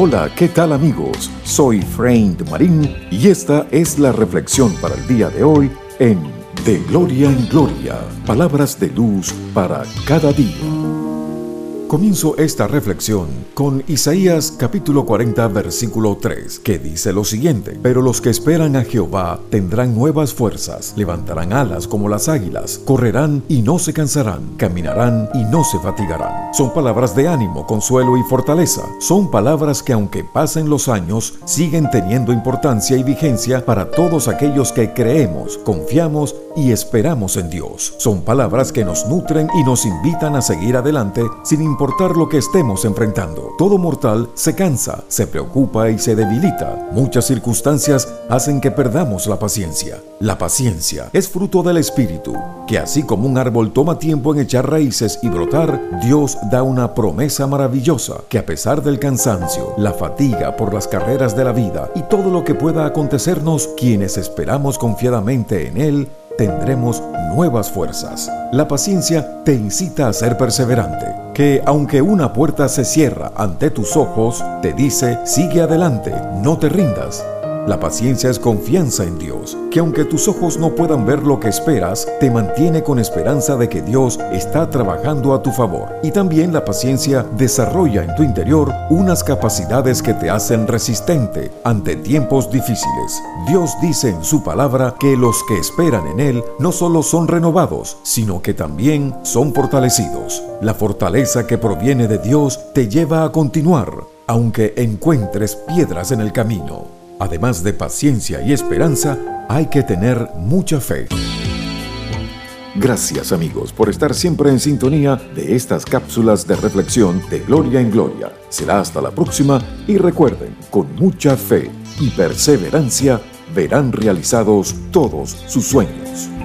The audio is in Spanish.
Hola, ¿qué tal amigos? Soy Frank Marín y esta es la reflexión para el día de hoy en De Gloria en Gloria, palabras de luz para cada día. Comienzo esta reflexión con Isaías capítulo 40 versículo 3, que dice lo siguiente, pero los que esperan a Jehová tendrán nuevas fuerzas, levantarán alas como las águilas, correrán y no se cansarán, caminarán y no se fatigarán. Son palabras de ánimo, consuelo y fortaleza. Son palabras que aunque pasen los años, siguen teniendo importancia y vigencia para todos aquellos que creemos, confiamos y esperamos en Dios. Son palabras que nos nutren y nos invitan a seguir adelante sin importar lo que estemos enfrentando. Todo mortal se cansa, se preocupa y se debilita. Muchas circunstancias hacen que perdamos la paciencia. La paciencia es fruto del Espíritu, que así como un árbol toma tiempo en echar raíces y brotar, Dios da una promesa maravillosa que a pesar del cansancio, la fatiga por las carreras de la vida y todo lo que pueda acontecernos, quienes esperamos confiadamente en Él, tendremos nuevas fuerzas. La paciencia te incita a ser perseverante que aunque una puerta se cierra ante tus ojos, te dice, sigue adelante, no te rindas. La paciencia es confianza en Dios, que aunque tus ojos no puedan ver lo que esperas, te mantiene con esperanza de que Dios está trabajando a tu favor. Y también la paciencia desarrolla en tu interior unas capacidades que te hacen resistente ante tiempos difíciles. Dios dice en su palabra que los que esperan en Él no solo son renovados, sino que también son fortalecidos. La fortaleza que proviene de Dios te lleva a continuar, aunque encuentres piedras en el camino. Además de paciencia y esperanza, hay que tener mucha fe. Gracias amigos por estar siempre en sintonía de estas cápsulas de reflexión de Gloria en Gloria. Será hasta la próxima y recuerden, con mucha fe y perseverancia verán realizados todos sus sueños.